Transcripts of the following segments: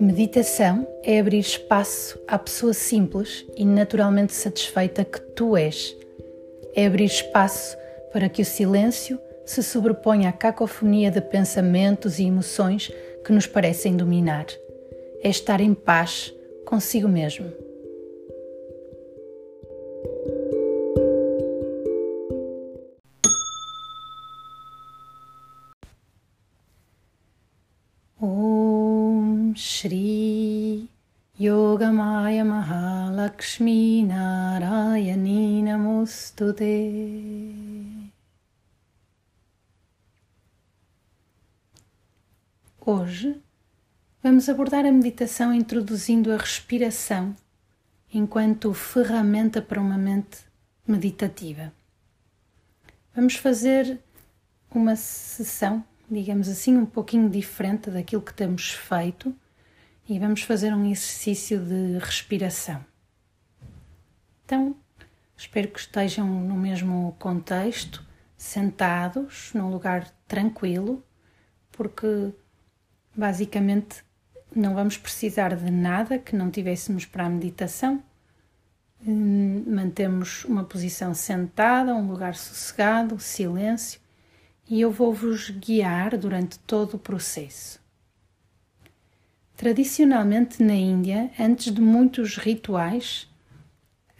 Meditação é abrir espaço à pessoa simples e naturalmente satisfeita que tu és. É abrir espaço para que o silêncio se sobreponha à cacofonia de pensamentos e emoções que nos parecem dominar. É estar em paz consigo mesmo. Shri Yogamaya Mahalakshmi Narayani Namostute. Hoje vamos abordar a meditação introduzindo a respiração enquanto ferramenta para uma mente meditativa. Vamos fazer uma sessão, digamos assim, um pouquinho diferente daquilo que temos feito e vamos fazer um exercício de respiração. Então, espero que estejam no mesmo contexto, sentados num lugar tranquilo, porque basicamente não vamos precisar de nada que não tivéssemos para a meditação. Hum, mantemos uma posição sentada, um lugar sossegado, silêncio, e eu vou vos guiar durante todo o processo. Tradicionalmente na Índia, antes de muitos rituais,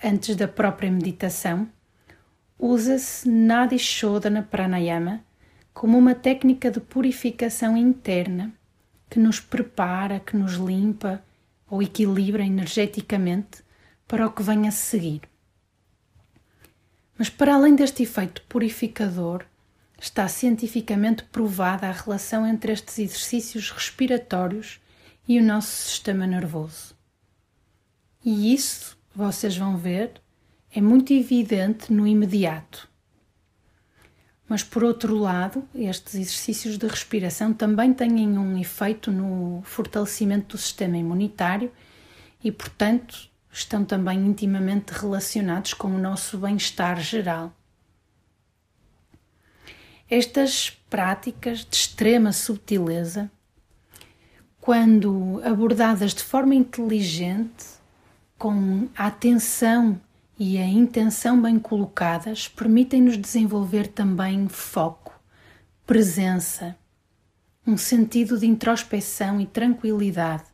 antes da própria meditação, usa-se Nadi Shodhana Pranayama como uma técnica de purificação interna que nos prepara, que nos limpa ou equilibra energeticamente para o que vem a seguir. Mas para além deste efeito purificador, está cientificamente provada a relação entre estes exercícios respiratórios e o nosso sistema nervoso. E isso, vocês vão ver, é muito evidente no imediato. Mas por outro lado, estes exercícios de respiração também têm um efeito no fortalecimento do sistema imunitário e, portanto, estão também intimamente relacionados com o nosso bem-estar geral. Estas práticas de extrema subtileza quando abordadas de forma inteligente, com a atenção e a intenção bem colocadas, permitem-nos desenvolver também foco, presença, um sentido de introspeção e tranquilidade,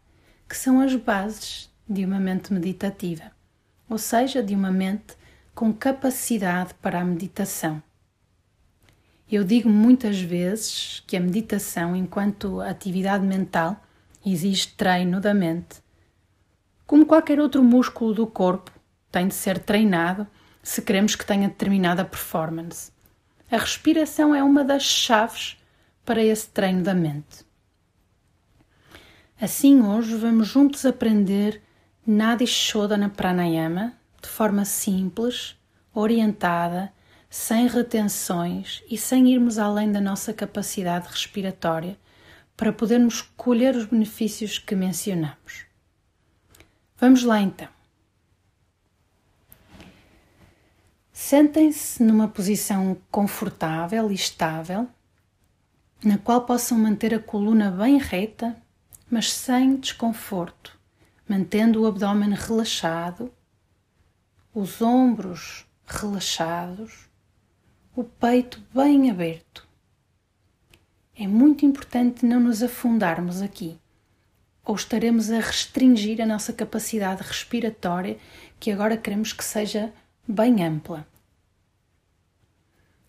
que são as bases de uma mente meditativa, ou seja, de uma mente com capacidade para a meditação. Eu digo muitas vezes que a meditação, enquanto atividade mental, exige treino da mente. Como qualquer outro músculo do corpo, tem de ser treinado se queremos que tenha determinada performance. A respiração é uma das chaves para esse treino da mente. Assim, hoje vamos juntos aprender Nadi Shodhana Pranayama de forma simples, orientada, sem retenções e sem irmos além da nossa capacidade respiratória para podermos colher os benefícios que mencionamos. Vamos lá então. Sentem-se numa posição confortável e estável, na qual possam manter a coluna bem reta, mas sem desconforto, mantendo o abdômen relaxado, os ombros relaxados, o peito bem aberto. É muito importante não nos afundarmos aqui, ou estaremos a restringir a nossa capacidade respiratória, que agora queremos que seja bem ampla.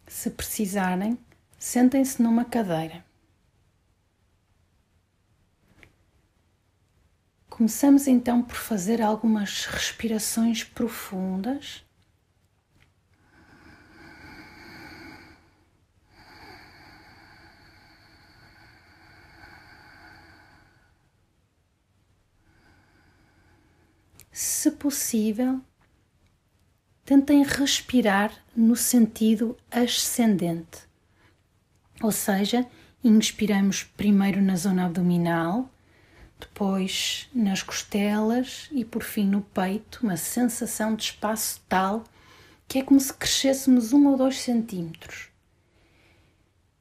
Se precisarem, sentem-se numa cadeira. Começamos então por fazer algumas respirações profundas se possível, tentem respirar no sentido ascendente. Ou seja, inspiramos primeiro na zona abdominal, depois nas costelas e por fim no peito, uma sensação de espaço tal que é como se crescêssemos um ou dois centímetros.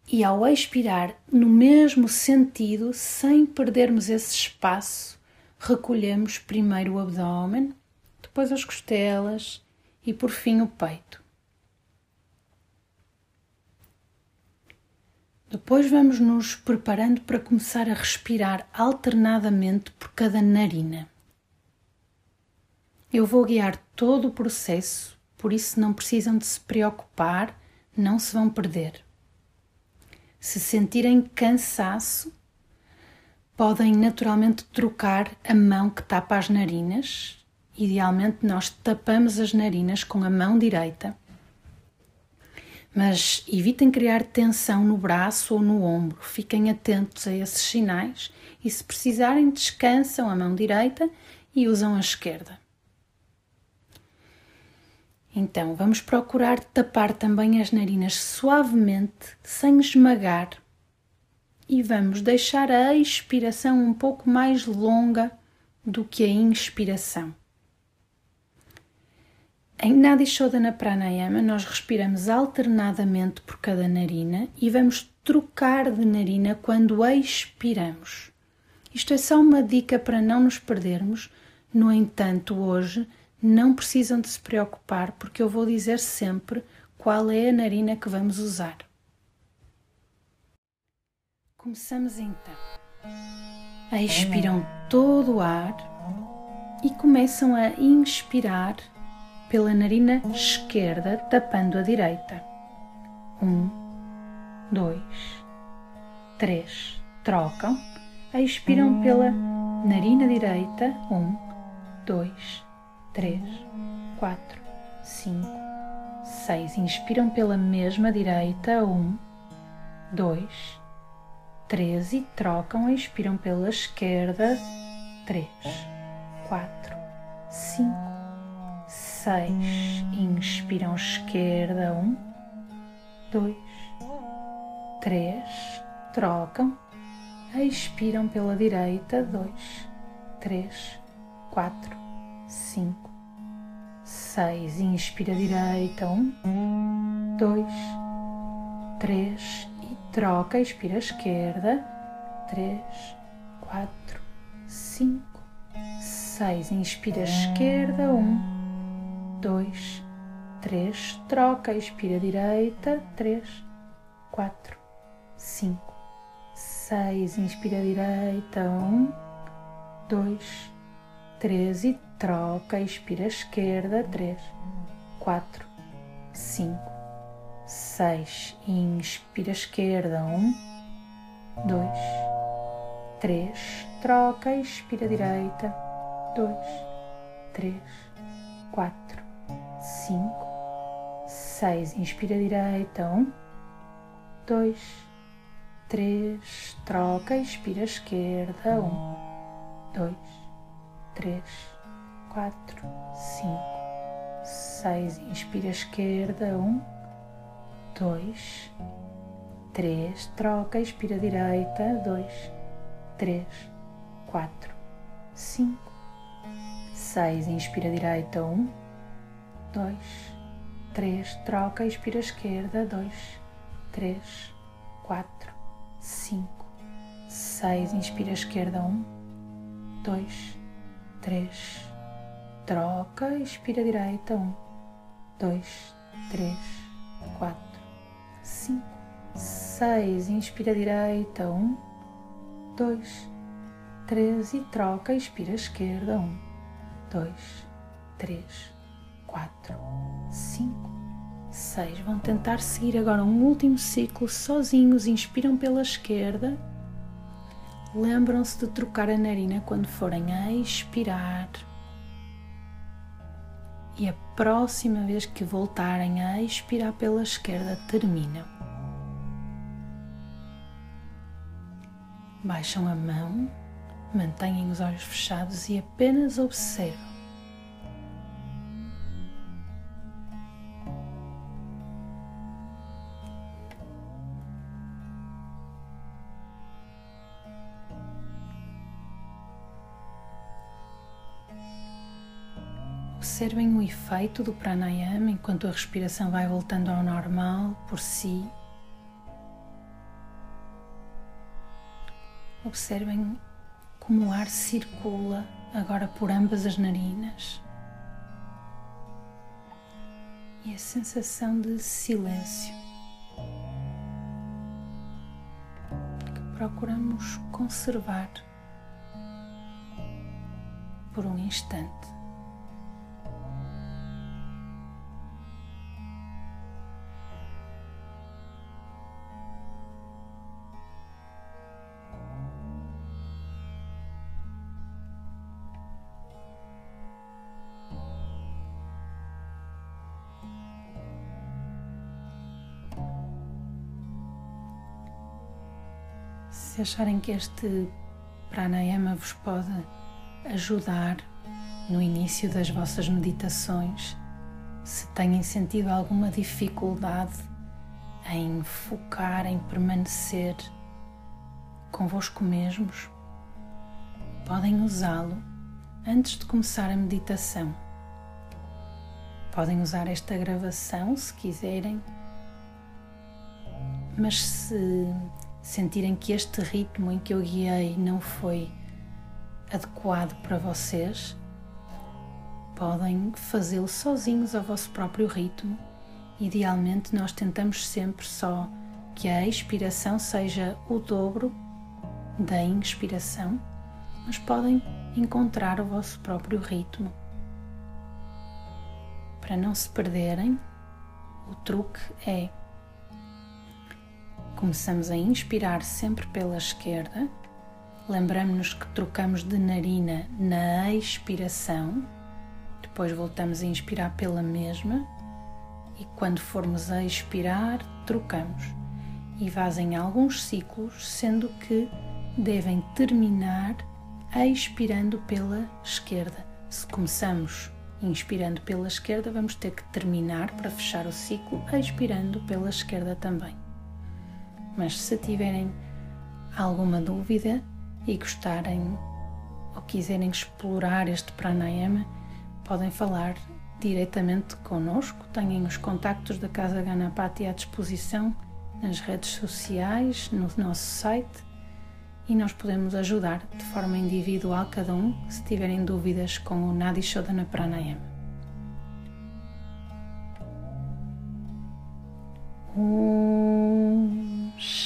E ao expirar no mesmo sentido, sem perdermos esse espaço, recolhemos primeiro o abdômen, depois as costelas e por fim o peito. Depois vamos nos preparando para começar a respirar alternadamente por cada narina. Eu vou guiar todo o processo, por isso não precisam de se preocupar, não se vão perder. Se sentirem cansaço, podem naturalmente trocar a mão que tapa as narinas. Idealmente, nós tapamos as narinas com a mão direita, mas evitem criar tensão no braço ou no ombro. Fiquem atentos a esses sinais e, se precisarem, descansam a mão direita e usam a esquerda. Então, vamos procurar tapar também as narinas suavemente, sem esmagar, e vamos deixar a expiração um pouco mais longa do que a inspiração. Em Nadishodana Pranayama, nós respiramos alternadamente por cada narina e vamos trocar de narina quando expiramos. Isto é só uma dica para não nos perdermos, no entanto, hoje não precisam de se preocupar porque eu vou dizer sempre qual é a narina que vamos usar. Começamos então. Expiram todo o ar e começam a inspirar pela narina esquerda, tapando a direita. Um, dois, três. Trocam. Expiram pela narina direita. Um, dois, três, quatro, cinco, seis. Inspiram pela mesma direita. Um, dois, três e trocam. Expiram pela esquerda. Três, quatro, cinco, seis. Inspiram esquerda. Um, dois, três. Trocam. Expiram pela direita. Dois, três, quatro, cinco seis. Inspira direita, um, dois, três e troca. Expira esquerda, três, quatro, cinco, seis. Inspira esquerda, um, dois, três. Troca. Expira direita, três, quatro, cinco, seis. Inspira direita, um, dois, três e troca, expira esquerda, três, quatro, cinco, seis, inspira esquerda, um, dois, três, troca, expira direita, dois, três, quatro, cinco, seis, inspira direita, um, dois, três, troca, expira esquerda, um, dois, três, quatro, cinco, seis. Inspira a esquerda, um, dois, três. Troca, expira direita, dois, três, quatro, cinco, seis. Inspira direita, um, dois, três. Troca, expira esquerda, dois, três, quatro, cinco, seis. Inspira esquerda, um, dois, três troca, expira direita, um, dois, três, quatro, cinco, seis, inspira direita, um, dois, três e troca, expira esquerda, um, dois, três, quatro, cinco, seis. Vão tentar seguir agora um último ciclo sozinhos, inspiram pela esquerda. Lembram-se de trocar a narina quando forem a expirar e a próxima vez que voltarem a expirar pela esquerda, terminam. Baixam a mão, mantenham os olhos fechados e apenas observam. Observem o efeito do pranayama enquanto a respiração vai voltando ao normal por si. Observem como o ar circula agora por ambas as narinas. E a sensação de silêncio que procuramos conservar por um instante. Se acharem que este pranayama vos pode ajudar no início das vossas meditações, se têm sentido alguma dificuldade em focar, em permanecer convosco mesmos, podem usá-lo antes de começar a meditação. Podem usar esta gravação se quiserem, mas se sentirem que este ritmo em que eu guiei não foi adequado para vocês, podem fazê-lo sozinhos ao vosso próprio ritmo. Idealmente, nós tentamos sempre só que a expiração seja o dobro da inspiração, mas podem encontrar o vosso próprio ritmo. Para não se perderem, o truque é Começamos a inspirar sempre pela esquerda. Lembramos-nos que trocamos de narina na expiração. Depois voltamos a inspirar pela mesma. E quando formos a expirar, trocamos. E fazem alguns ciclos, sendo que devem terminar expirando pela esquerda. Se começamos inspirando pela esquerda, vamos ter que terminar para fechar o ciclo expirando pela esquerda também mas se tiverem alguma dúvida e gostarem ou quiserem explorar este pranayama, podem falar diretamente connosco. Tenham os contactos da Casa Ganapati à disposição nas redes sociais, no nosso site e nós podemos ajudar de forma individual cada um se tiverem dúvidas com o Nadi Shodhana Pranayama.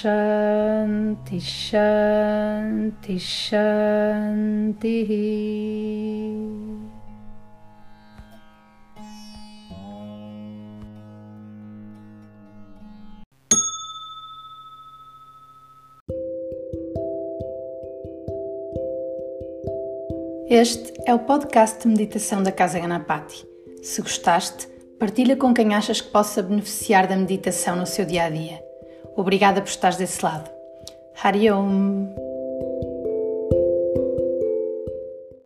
Shanti, Shanti, Shanti. Este é o podcast de meditação da Casa Ganapati. Se gostaste, partilha com quem achas que possa beneficiar da meditação no seu dia a dia. Obrigada por estares desse lado. Hariom.